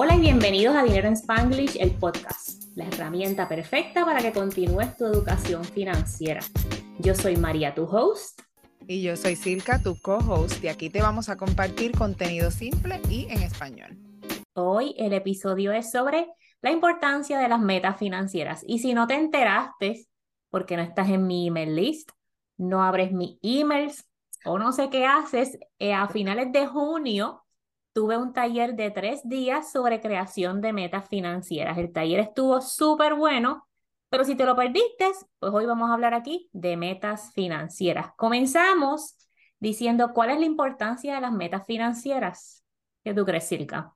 Hola y bienvenidos a Dinero en Spanglish, el podcast, la herramienta perfecta para que continúes tu educación financiera. Yo soy María, tu host. Y yo soy Silka, tu co-host, y aquí te vamos a compartir contenido simple y en español. Hoy el episodio es sobre la importancia de las metas financieras. Y si no te enteraste, porque no estás en mi email list, no abres mis emails o no sé qué haces, eh, a finales de junio tuve un taller de tres días sobre creación de metas financieras. El taller estuvo súper bueno, pero si te lo perdiste, pues hoy vamos a hablar aquí de metas financieras. Comenzamos diciendo cuál es la importancia de las metas financieras. ¿Qué tú crees, Silka?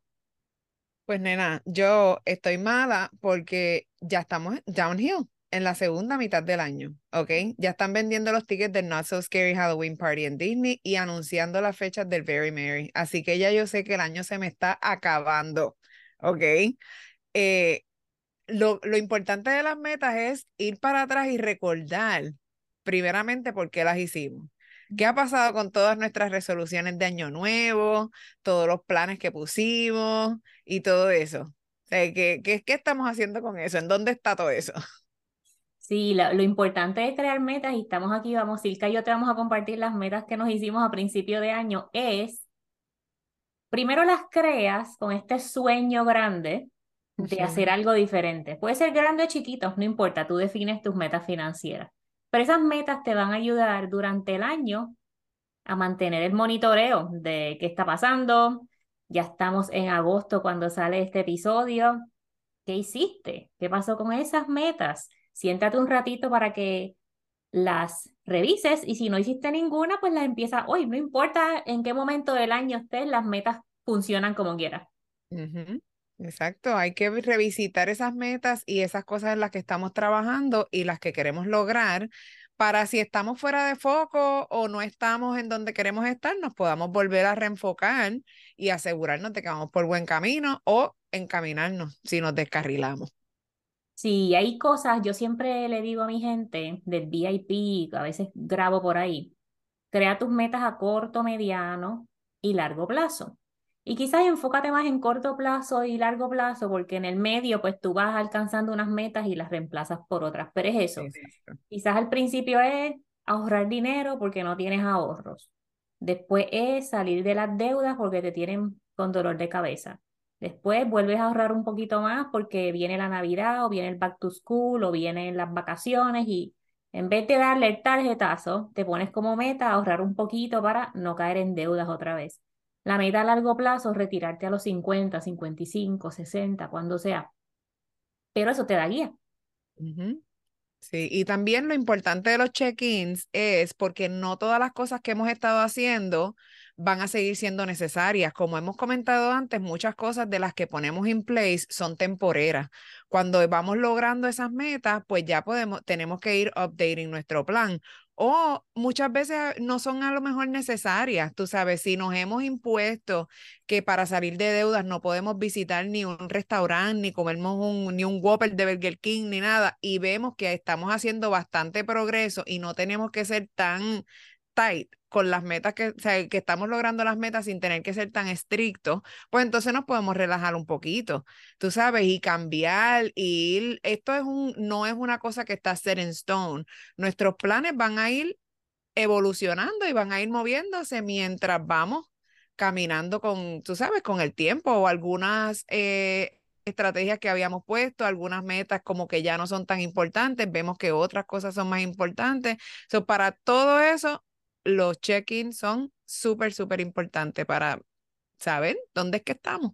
Pues nena, yo estoy mala porque ya estamos downhill en la segunda mitad del año, ¿ok? Ya están vendiendo los tickets del Not So Scary Halloween Party en Disney y anunciando las fechas del Very Merry. Así que ya yo sé que el año se me está acabando, ¿ok? Eh, lo, lo importante de las metas es ir para atrás y recordar, primeramente, por qué las hicimos. ¿Qué ha pasado con todas nuestras resoluciones de año nuevo, todos los planes que pusimos y todo eso? ¿Qué, qué, qué estamos haciendo con eso? ¿En dónde está todo eso? Sí, lo, lo, importante de crear metas, y estamos aquí, vamos, Silka y yo te vamos a compartir las metas que nos hicimos a principio de año, es, primero las creas con este sueño grande de hacer algo diferente. Puede ser grande o chiquito, no importa, tú defines tus metas financieras. Pero esas metas te van a ayudar durante el año a mantener el monitoreo de qué está pasando. Ya estamos en agosto cuando sale este episodio. ¿Qué hiciste? ¿Qué pasó con esas metas? Siéntate un ratito para que las revises y si no hiciste ninguna, pues las empieza hoy. No importa en qué momento del año estés, las metas funcionan como quieras. Exacto, hay que revisitar esas metas y esas cosas en las que estamos trabajando y las que queremos lograr para si estamos fuera de foco o no estamos en donde queremos estar, nos podamos volver a reenfocar y asegurarnos de que vamos por buen camino o encaminarnos si nos descarrilamos. Sí, hay cosas, yo siempre le digo a mi gente del VIP, a veces grabo por ahí, crea tus metas a corto, mediano y largo plazo. Y quizás enfócate más en corto plazo y largo plazo, porque en el medio, pues tú vas alcanzando unas metas y las reemplazas por otras. Pero es eso. Quizás al principio es ahorrar dinero porque no tienes ahorros. Después es salir de las deudas porque te tienen con dolor de cabeza. Después vuelves a ahorrar un poquito más porque viene la Navidad o viene el back to school o vienen las vacaciones y en vez de darle el tarjetazo, te pones como meta ahorrar un poquito para no caer en deudas otra vez. La meta a largo plazo es retirarte a los 50, 55, 60, cuando sea. Pero eso te da guía. Sí, y también lo importante de los check-ins es porque no todas las cosas que hemos estado haciendo van a seguir siendo necesarias. Como hemos comentado antes, muchas cosas de las que ponemos en place son temporeras. Cuando vamos logrando esas metas, pues ya podemos, tenemos que ir updating nuestro plan. O muchas veces no son a lo mejor necesarias, tú sabes, si nos hemos impuesto que para salir de deudas no podemos visitar ni un restaurante, ni comernos un, ni un Whopper de Burger King, ni nada, y vemos que estamos haciendo bastante progreso y no tenemos que ser tan tight con las metas que, o sea, que estamos logrando las metas sin tener que ser tan estrictos, pues entonces nos podemos relajar un poquito, tú sabes, y cambiar, y ir, esto es un, no es una cosa que está set in stone. Nuestros planes van a ir evolucionando y van a ir moviéndose mientras vamos caminando con, tú sabes, con el tiempo o algunas eh, estrategias que habíamos puesto, algunas metas como que ya no son tan importantes, vemos que otras cosas son más importantes. So, para todo eso, los check-ins son súper, súper importantes para saber dónde es que estamos.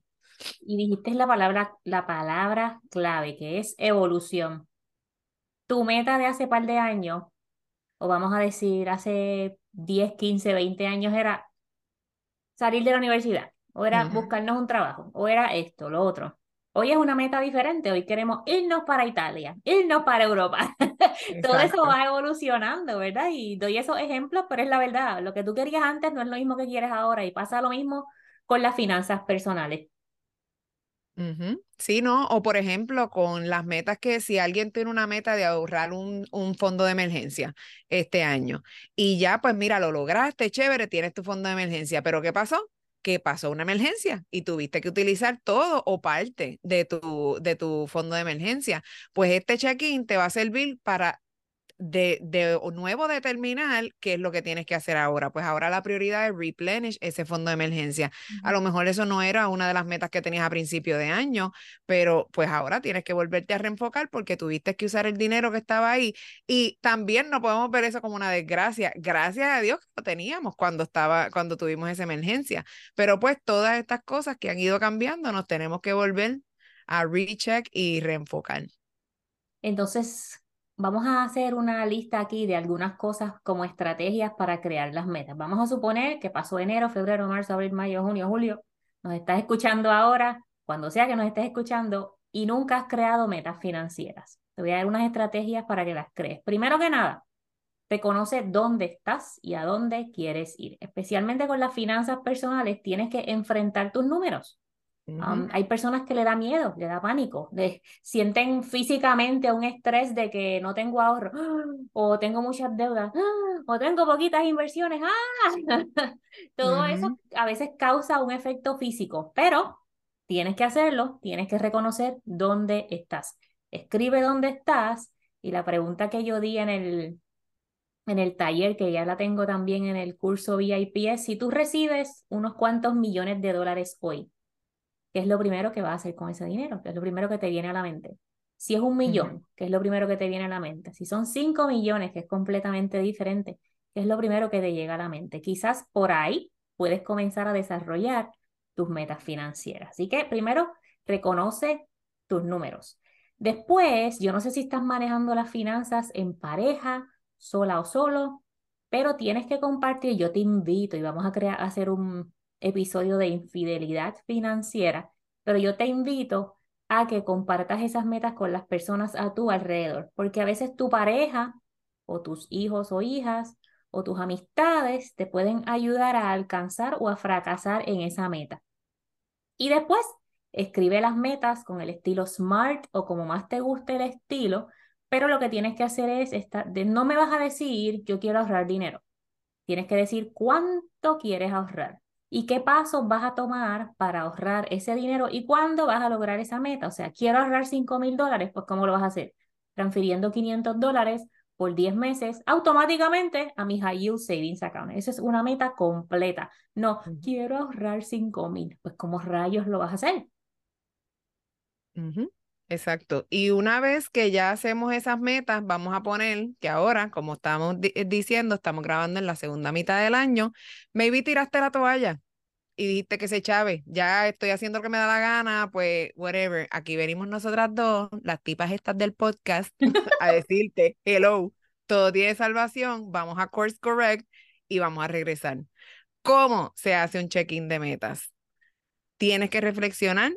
Y dijiste la palabra, la palabra clave, que es evolución. Tu meta de hace par de años, o vamos a decir hace 10, 15, 20 años, era salir de la universidad, o era buscarnos un trabajo, o era esto, lo otro. Hoy es una meta diferente, hoy queremos irnos para Italia, irnos para Europa. Todo eso va evolucionando, ¿verdad? Y doy esos ejemplos, pero es la verdad, lo que tú querías antes no es lo mismo que quieres ahora y pasa lo mismo con las finanzas personales. Sí, ¿no? O por ejemplo, con las metas que si alguien tiene una meta de ahorrar un, un, fondo de emergencia este año y ya, pues mira, lo lograste, chévere, tienes tu fondo de emergencia, pero ¿qué pasó? Que pasó una emergencia y tuviste que utilizar todo o parte de tu, de tu fondo de emergencia. Pues este check-in te va a servir para de, de nuevo determinar qué es lo que tienes que hacer ahora. Pues ahora la prioridad es replenish ese fondo de emergencia. A lo mejor eso no era una de las metas que tenías a principio de año, pero pues ahora tienes que volverte a reenfocar porque tuviste que usar el dinero que estaba ahí. Y también no podemos ver eso como una desgracia. Gracias a Dios que lo teníamos cuando estaba, cuando tuvimos esa emergencia. Pero pues todas estas cosas que han ido cambiando, nos tenemos que volver a recheck y reenfocar. Entonces, vamos a hacer una lista aquí de algunas cosas como estrategias para crear las metas. Vamos a suponer que pasó enero, febrero, marzo, abril, mayo, junio, julio. Nos estás escuchando ahora, cuando sea que nos estés escuchando, y nunca has creado metas financieras. Te voy a dar unas estrategias para que las crees. Primero que nada, reconoce dónde estás y a dónde quieres ir. Especialmente con las finanzas personales, tienes que enfrentar tus números hay personas que le da miedo, le da pánico, le, sienten físicamente un estrés de que no tengo ahorro, o tengo muchas deudas, o tengo poquitas inversiones. ¡ah! Todo eso a veces causa un efecto físico, pero tienes que hacerlo, tienes que reconocer dónde estás. Escribe dónde estás y la pregunta que yo di en el, en el taller, que ya la tengo también en el curso VIP, es si tú recibes unos cuantos millones de dólares hoy ¿qué es lo primero que vas a hacer con ese dinero? ¿Qué es lo primero que te viene a la mente? Si es un millón, ¿qué es lo primero que te viene a la mente? Si son cinco millones, que es completamente diferente, ¿qué es lo primero que te llega a la mente? Quizás por ahí puedes comenzar a desarrollar tus metas financieras. Así que primero, reconoce tus números. Después, yo no sé si estás manejando las finanzas en pareja, sola o solo, pero tienes que compartir, yo te invito y vamos a crear, a hacer un, episodio de infidelidad financiera, pero yo te invito a que compartas esas metas con las personas a tu alrededor, porque a veces tu pareja o tus hijos o hijas o tus amistades te pueden ayudar a alcanzar o a fracasar en esa meta. Y después escribe las metas con el estilo SMART o como más te guste el estilo, pero lo que tienes que hacer es, estar, de, no me vas a decir yo quiero ahorrar dinero, tienes que decir cuánto quieres ahorrar y qué pasos vas a tomar para ahorrar ese dinero y cuándo vas a lograr esa meta. O sea, quiero ahorrar 5 mil dólares, pues ¿cómo lo vas a hacer? Transfiriendo 500 dólares por 10 meses automáticamente a mi High Yield Savings Account. Esa es una meta completa. No, quiero ahorrar 5 mil. Pues ¿cómo rayos lo vas a hacer? Exacto. Y una vez que ya hacemos esas metas, vamos a poner que ahora, como estamos eh, diciendo, estamos grabando en la segunda mitad del año, maybe tiraste la toalla y dijiste que se chave, ya estoy haciendo lo que me da la gana, pues whatever. Aquí venimos nosotras dos, las tipas estas del podcast, a decirte, hello, todo tiene salvación, vamos a course correct y vamos a regresar. ¿Cómo se hace un check-in de metas? Tienes que reflexionar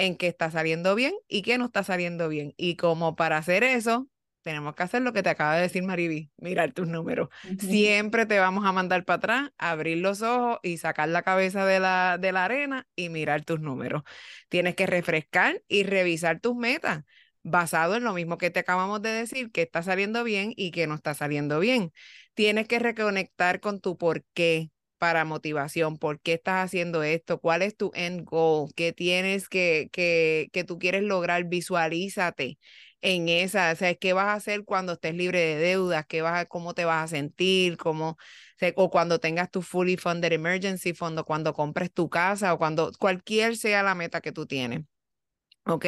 en qué está saliendo bien y qué no está saliendo bien. Y como para hacer eso, tenemos que hacer lo que te acaba de decir Mariby, mirar tus números. Siempre te vamos a mandar para atrás, abrir los ojos y sacar la cabeza de la, de la arena y mirar tus números. Tienes que refrescar y revisar tus metas basado en lo mismo que te acabamos de decir, que está saliendo bien y que no está saliendo bien. Tienes que reconectar con tu por qué, para motivación, por qué estás haciendo esto, cuál es tu end goal, qué tienes que, que, que tú quieres lograr, visualízate en esa, o sea, qué vas a hacer cuando estés libre de deudas, qué vas a, cómo te vas a sentir, cómo, o cuando tengas tu fully funded emergency fund, o cuando compres tu casa, o cuando cualquier sea la meta que tú tienes. ¿Ok?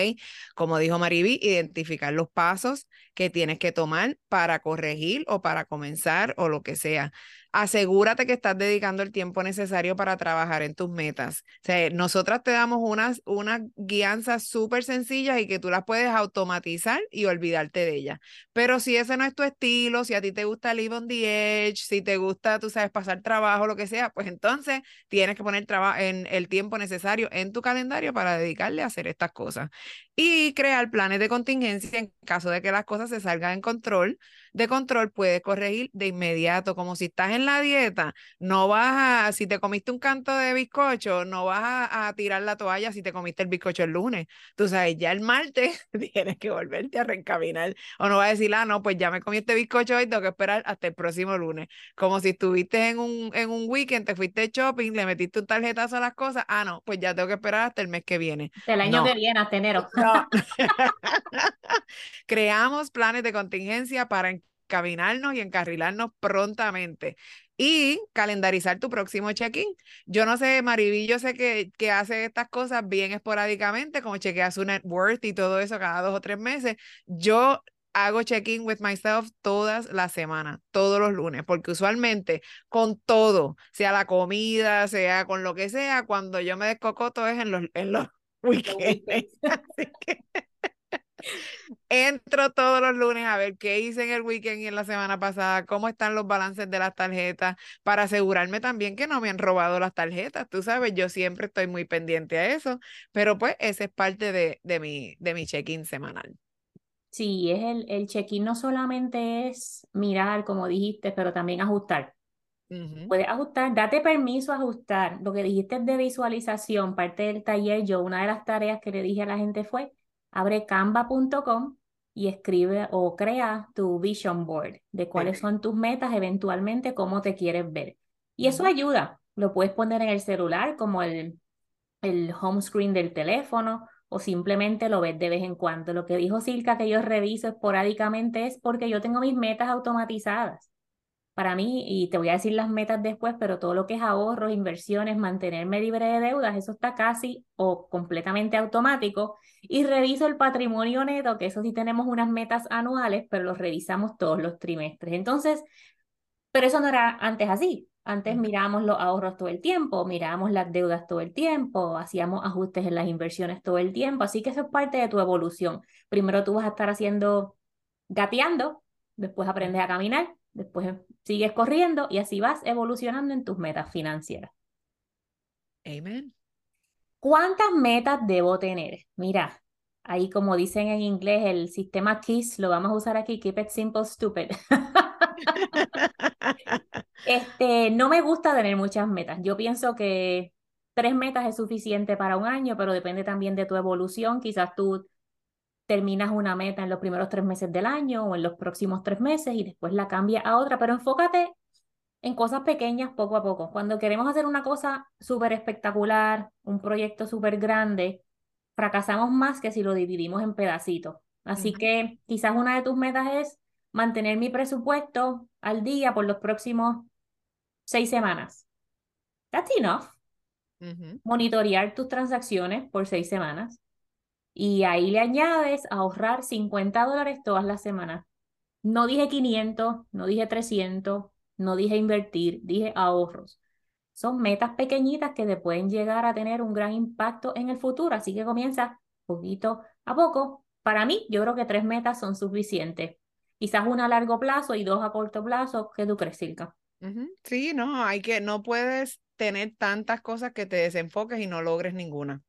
Como dijo Mariby, identificar los pasos que tienes que tomar para corregir o para comenzar o lo que sea asegúrate que estás dedicando el tiempo necesario para trabajar en tus metas. O sea, nosotras te damos unas, unas guianzas súper sencillas y que tú las puedes automatizar y olvidarte de ellas. Pero si ese no es tu estilo, si a ti te gusta live on the edge, si te gusta, tú sabes, pasar trabajo, lo que sea, pues entonces tienes que poner en el tiempo necesario en tu calendario para dedicarle a hacer estas cosas. y crear planes de contingencia en caso de que las cosas se salgan en control. De control puedes corregir de inmediato, como si estás en la dieta, no vas a, si te comiste un canto de bizcocho, no vas a, tirar la toalla si te comiste el bizcocho el lunes. Tú sabes, ya el martes tienes que volverte a reencaminar. O no vas a decir, ah, no, pues ya me comí este bizcocho hoy, tengo que esperar hasta el próximo lunes. Como si estuviste en un, en un weekend, te fuiste shopping, le metiste un tarjetazo a las cosas, ah, no, pues ya tengo que esperar hasta el mes que viene. El año que viene, hasta enero. Creamos planes de contingencia para encaminarnos y encarrilarnos prontamente y calendarizar tu próximo check-in. Yo no sé, Mariví, yo sé que, que hace estas cosas bien esporádicamente, como chequea su net worth y todo eso cada dos o tres meses. Yo hago check-in with myself todas las semanas, todos los lunes, porque usualmente con todo, sea la comida, sea con lo que sea, cuando yo me descocoto es en los, en los weekends. Así que entro todos los lunes a ver qué hice en el weekend y en la semana pasada, cómo están los balances de las tarjetas, para asegurarme también que no me han robado las tarjetas. Tú sabes, yo siempre estoy muy pendiente a eso, pero pues ese es parte de, de mi, de mi check-in semanal. Sí, es el, el check-in no solamente es mirar, como dijiste, pero también ajustar. Puedes ajustar, date permiso a ajustar. Lo que dijiste de visualización, parte del taller, yo una de las tareas que le dije a la gente fue, abre canva.com y escribe o crea tu vision board de cuáles son tus metas, eventualmente cómo te quieres ver. Y eso ayuda. Lo puedes poner en el celular como el, el home screen del teléfono o simplemente lo ves de vez en cuando. Lo que dijo Silka que yo reviso esporádicamente es porque yo tengo mis metas automatizadas. Para mí, y te voy a decir las metas después, pero todo lo que es ahorros, inversiones, mantenerme libre de deudas, eso está casi o completamente automático. Y reviso el patrimonio neto, que eso sí tenemos unas metas anuales, pero los revisamos todos los trimestres. Entonces, pero eso no era antes así. Antes mirábamos los ahorros todo el tiempo, mirábamos las deudas todo el tiempo, hacíamos ajustes en las inversiones todo el tiempo, así que eso es parte de tu evolución. Primero tú vas a estar haciendo gateando, después aprendes a caminar, después sigues corriendo y así vas evolucionando en tus metas financieras. Amen. ¿Cuántas metas debo tener? Mira, ahí como dicen en inglés, el sistema KISS lo vamos a usar aquí, Keep It Simple Stupid. este, no me gusta tener muchas metas. Yo pienso que tres metas es suficiente para un año, pero depende también de tu evolución. Quizás tú terminas una meta en los primeros tres meses del año o en los próximos tres meses y después la cambia a otra, pero enfócate en cosas pequeñas poco a poco. Cuando queremos hacer una cosa súper espectacular, un proyecto súper grande, fracasamos más que si lo dividimos en pedacitos. Así que quizás una de tus metas es mantener mi presupuesto al día por los próximos seis semanas. That's enough. Monitorear tus transacciones por seis semanas. Y ahí le añades ahorrar 50 dólares todas las semanas. No dije 500, no dije 300, no dije invertir, dije ahorros. Son metas pequeñitas que te pueden llegar a tener un gran impacto en el futuro, así que comienza poquito a poco. Para mí, yo creo que tres metas son suficientes. Quizás una a largo plazo y dos a corto plazo. ¿Qué tú crees? Sí, no, hay que, no puedes tener tantas cosas que te desenfoques y no logres ninguna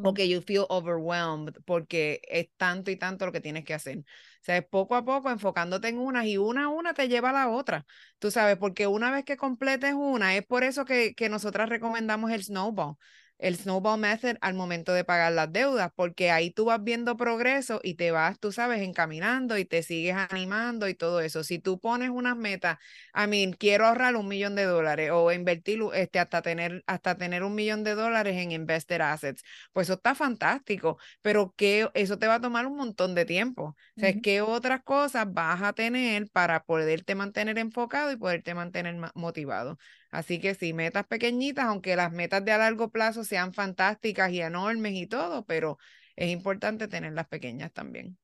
o que you feel overwhelmed porque es tanto y tanto lo que tienes que hacer. O sea, es poco a poco enfocándote en unas y una a una te lleva a la otra. Tú sabes, porque una vez que completes una, es por eso que, que nosotras recomendamos el snowball el snowball method al momento de pagar las deudas, porque ahí tú vas viendo progreso y te vas, tú sabes, encaminando y te sigues animando y todo eso. Si tú pones unas metas, a mí quiero ahorrar un millón de dólares o invertir este, hasta, tener, hasta tener un millón de dólares en investor assets, pues eso está fantástico, pero que eso te va a tomar un montón de tiempo. O sea, ¿qué otras cosas vas a tener para poderte mantener enfocado y poderte mantener motivado? Así que sí, metas pequeñitas, aunque las metas de a largo plazo sean fantásticas y enormes y todo, pero es importante tener las pequeñas también.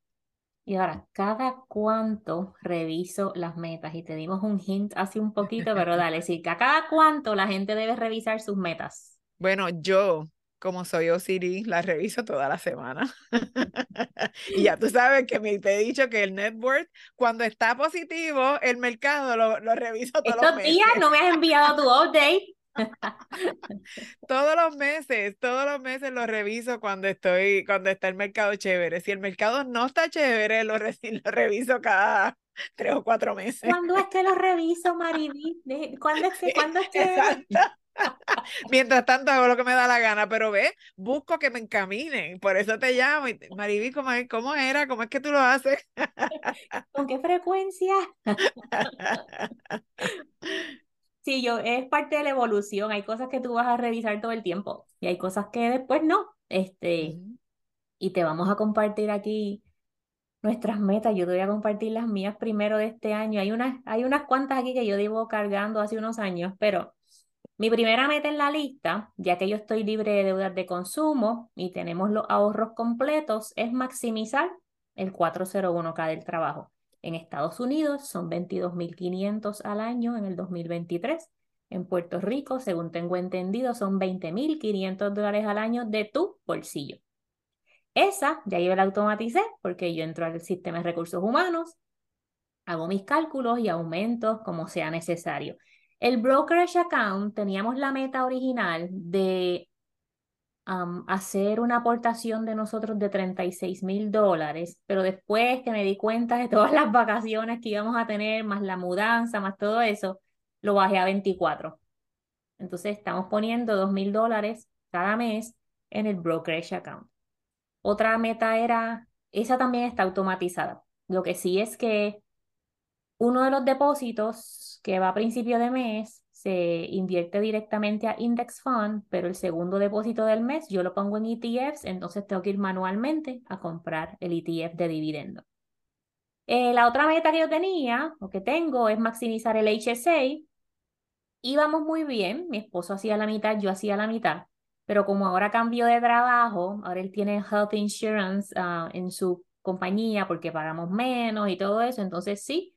Y ahora, ¿cada cuánto reviso las metas? Y te dimos un hint hace un poquito, pero dale, sí, ¿cada cuánto la gente debe revisar sus metas? Bueno, yo como soy OCD, la reviso toda la semana. y ya tú sabes que me, te he dicho que el network, cuando está positivo, el mercado lo, lo reviso todos Estos los días no me has enviado tu update. todos los meses, todos los meses lo reviso cuando estoy, cuando está el mercado chévere. Si el mercado no está chévere, lo, lo reviso cada tres o cuatro meses. ¿Cuándo es que lo reviso, Mariví? ¿Cuándo es que, cuándo es que? Mientras tanto hago lo que me da la gana, pero ve, busco que me encaminen, por eso te llamo. Mariví, ¿cómo, ¿cómo era? ¿Cómo es que tú lo haces? ¿Con qué frecuencia? Sí, yo, es parte de la evolución. Hay cosas que tú vas a revisar todo el tiempo y hay cosas que después no. Este, y te vamos a compartir aquí nuestras metas. Yo te voy a compartir las mías primero de este año. Hay unas, hay unas cuantas aquí que yo llevo cargando hace unos años, pero mi primera meta en la lista, ya que yo estoy libre de deudas de consumo y tenemos los ahorros completos, es maximizar el 401k del trabajo. En Estados Unidos son 22.500 al año en el 2023. En Puerto Rico, según tengo entendido, son 20.500 dólares al año de tu bolsillo. Esa ya yo la automaticé porque yo entro al sistema de recursos humanos, hago mis cálculos y aumentos como sea necesario. El brokerage account teníamos la meta original de hacer una aportación de nosotros de 36 mil dólares, pero después que me di cuenta de todas las vacaciones que íbamos a tener, más la mudanza, más todo eso, lo bajé a 24. Entonces estamos poniendo 2 mil dólares cada mes en el brokerage account. Otra meta era, esa también está automatizada. Lo que sí es que uno de los depósitos que va a principio de mes se invierte directamente a Index Fund, pero el segundo depósito del mes yo lo pongo en ETFs, entonces tengo que ir manualmente a comprar el ETF de dividendo. Eh, la otra meta que yo tenía o que tengo es maximizar el HSA. Íbamos muy bien, mi esposo hacía la mitad, yo hacía la mitad, pero como ahora cambió de trabajo, ahora él tiene health insurance ah, en su compañía porque pagamos menos y todo eso, entonces sí,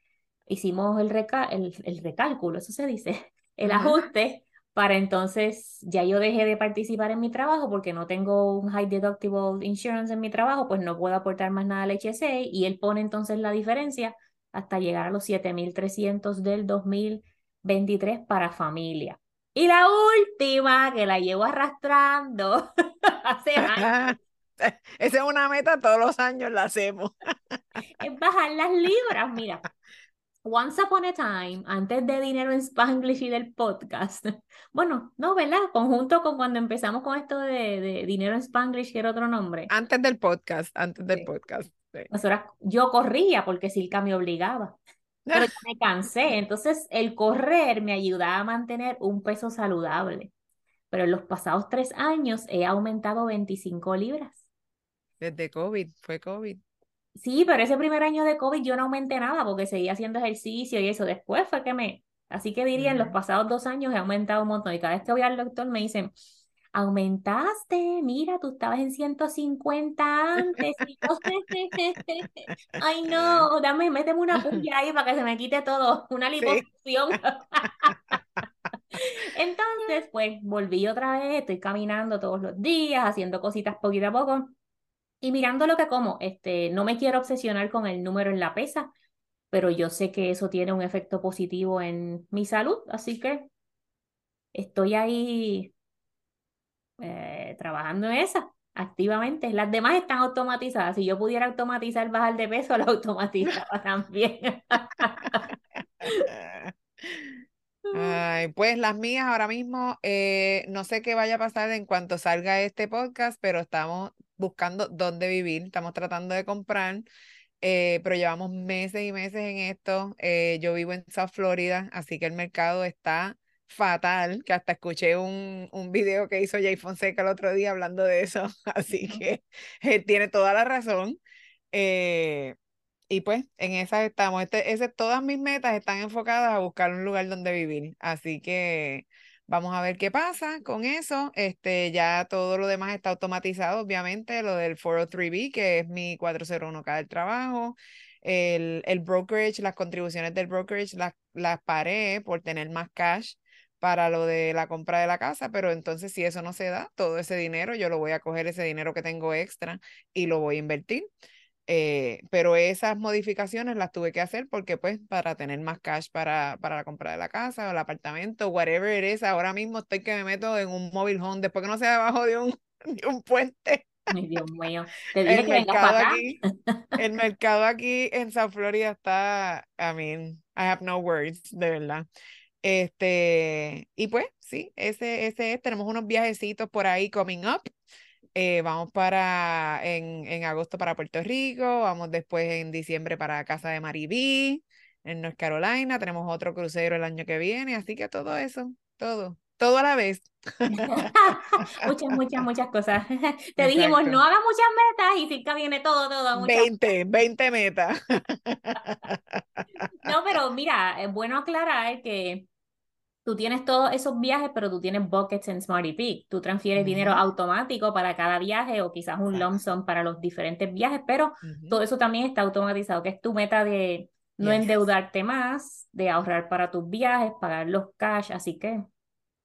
hicimos el, el, el recálculo, eso se dice, el ajuste para entonces ya yo dejé de participar en mi trabajo porque no tengo un high deductible insurance en mi trabajo, pues no puedo aportar más nada al HSA y él pone entonces la diferencia hasta llegar a los 7.300 del 2023 para familia. Y la última que la llevo arrastrando hace años. Esa es una meta, todos los años la hacemos. es bajar las libras, mira. Once Upon a Time, antes de Dinero en Spanglish y del podcast, bueno, no, ¿verdad? Conjunto con cuando empezamos con esto de, Dinero en Spanglish, que era otro nombre. Antes del podcast, antes del podcast. yo corría porque Silka me obligaba, pero me cansé. Entonces, el correr me ayudaba a mantener un peso saludable. Pero en los pasados tres años he aumentado 25 libras. Desde COVID, fue COVID. Sí, pero ese primer año de COVID yo no aumenté nada porque seguía haciendo ejercicio y eso. Después fue que me... Así que diría, en los pasados dos años he aumentado un montón. Y cada vez que voy al doctor me dicen, aumentaste, mira, tú estabas en 150 antes. Ay, no, dame, méteme una puya ahí para que se me quite todo, una liposucción. Entonces, pues volví otra vez, estoy caminando todos los días, haciendo cositas poquito a poco. Y mirando lo que como, este, no me quiero obsesionar con el número en la pesa, pero yo sé que eso tiene un efecto positivo en mi salud, así que estoy ahí eh, trabajando en esa activamente. Las demás están automatizadas. Si yo pudiera automatizar bajar de peso, lo automatizaba también. Ay, pues las mías ahora mismo, eh, no sé qué vaya a pasar en cuanto salga este podcast, pero estamos buscando dónde vivir, estamos tratando de comprar, eh, pero llevamos meses y meses en esto. Eh, yo vivo en South Florida, así que el mercado está fatal, que hasta escuché un, un video que hizo Jay Fonseca el otro día hablando de eso, así que tiene toda la razón. Eh, y pues en esas estamos. Este, ese, todas mis metas están enfocadas a buscar un lugar donde vivir. Así que Vamos a ver qué pasa con eso. Este, ya todo lo demás está automatizado, obviamente, lo del 403B, que es mi 401k del trabajo. El, el brokerage, las contribuciones del brokerage las, las paré por tener más cash para lo de la compra de la casa, pero entonces si eso no se da, todo ese dinero, yo lo voy a coger ese dinero que tengo extra y lo voy a invertir. Eh, pero esas modificaciones las tuve que hacer porque pues para tener más cash para, para la compra de la casa o el apartamento, whatever it is, ahora mismo estoy que me meto en un mobile home después que no sea debajo de un, de un puente. Ay, Dios mío. Te dije el que vengas para acá. Aquí, el mercado aquí en South Florida está, I mean, I have no words, de verdad. Este, y pues, sí, ese, ese es, tenemos unos viajecitos por ahí coming up. Eh, vamos para en, en, agosto para Puerto Rico, vamos después en diciembre para Casa de Maribí, en North Carolina, tenemos otro crucero el año que viene, así que todo eso, todo, todo a la vez. muchas, muchas, muchas cosas. Te dijimos, no hagas muchas metas y Silka viene todo, todo. Muchas... 20, 20 metas. no, pero mira, es bueno aclarar que tú tienes todos esos viajes, pero tú tienes buckets en Smarty Peak. Tú transfieres dinero automático para cada viaje o quizás un lump sum para los diferentes viajes, pero todo eso también está automatizado, que es tu meta de no endeudarte más, de ahorrar para tus viajes, pagar los cash, así que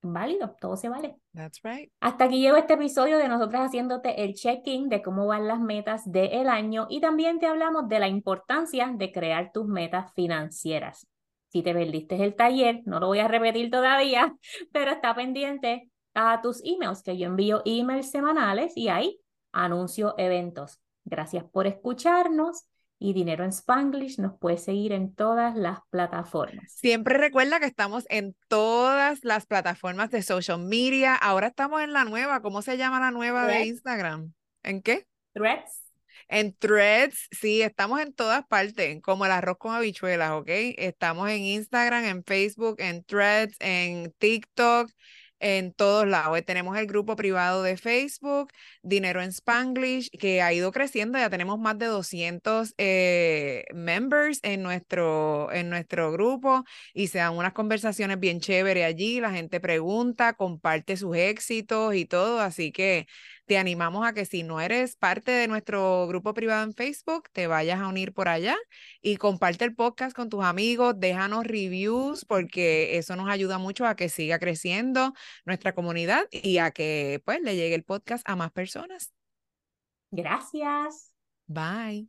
válido, todo se vale. That's right. Hasta aquí llego este episodio de nosotros haciéndote el check-in de cómo van las metas del año y también te hablamos de la importancia de crear tus metas financieras. Si te perdiste el taller, no lo voy a repetir todavía, pero está pendiente a tus emails, que yo envío emails semanales y ahí anuncio eventos. Gracias por escucharnos y Dinero en Spanglish nos puede seguir en todas las plataformas. Siempre recuerda que estamos en todas las plataformas de social media. Ahora estamos en la nueva. ¿Cómo se llama la nueva de Instagram? ¿En qué? Threads. En threads, sí, estamos en todas partes, como el arroz con habichuelas, ¿ok? Estamos en Instagram, en Facebook, en threads, en TikTok, en todos lados. Tenemos el grupo privado de Facebook, Dinero en Spanglish, que ha ido creciendo. Ya tenemos más de 200 eh, members en nuestro, en nuestro grupo y se dan unas conversaciones bien chéveres allí. La gente pregunta, comparte sus éxitos y todo. Así que te animamos a que si no eres parte de nuestro grupo privado en Facebook, te vayas a unir por allá y comparte el podcast con tus amigos, déjanos reviews porque eso nos ayuda mucho a que siga creciendo nuestra comunidad y a que pues le llegue el podcast a más personas. Gracias. Bye.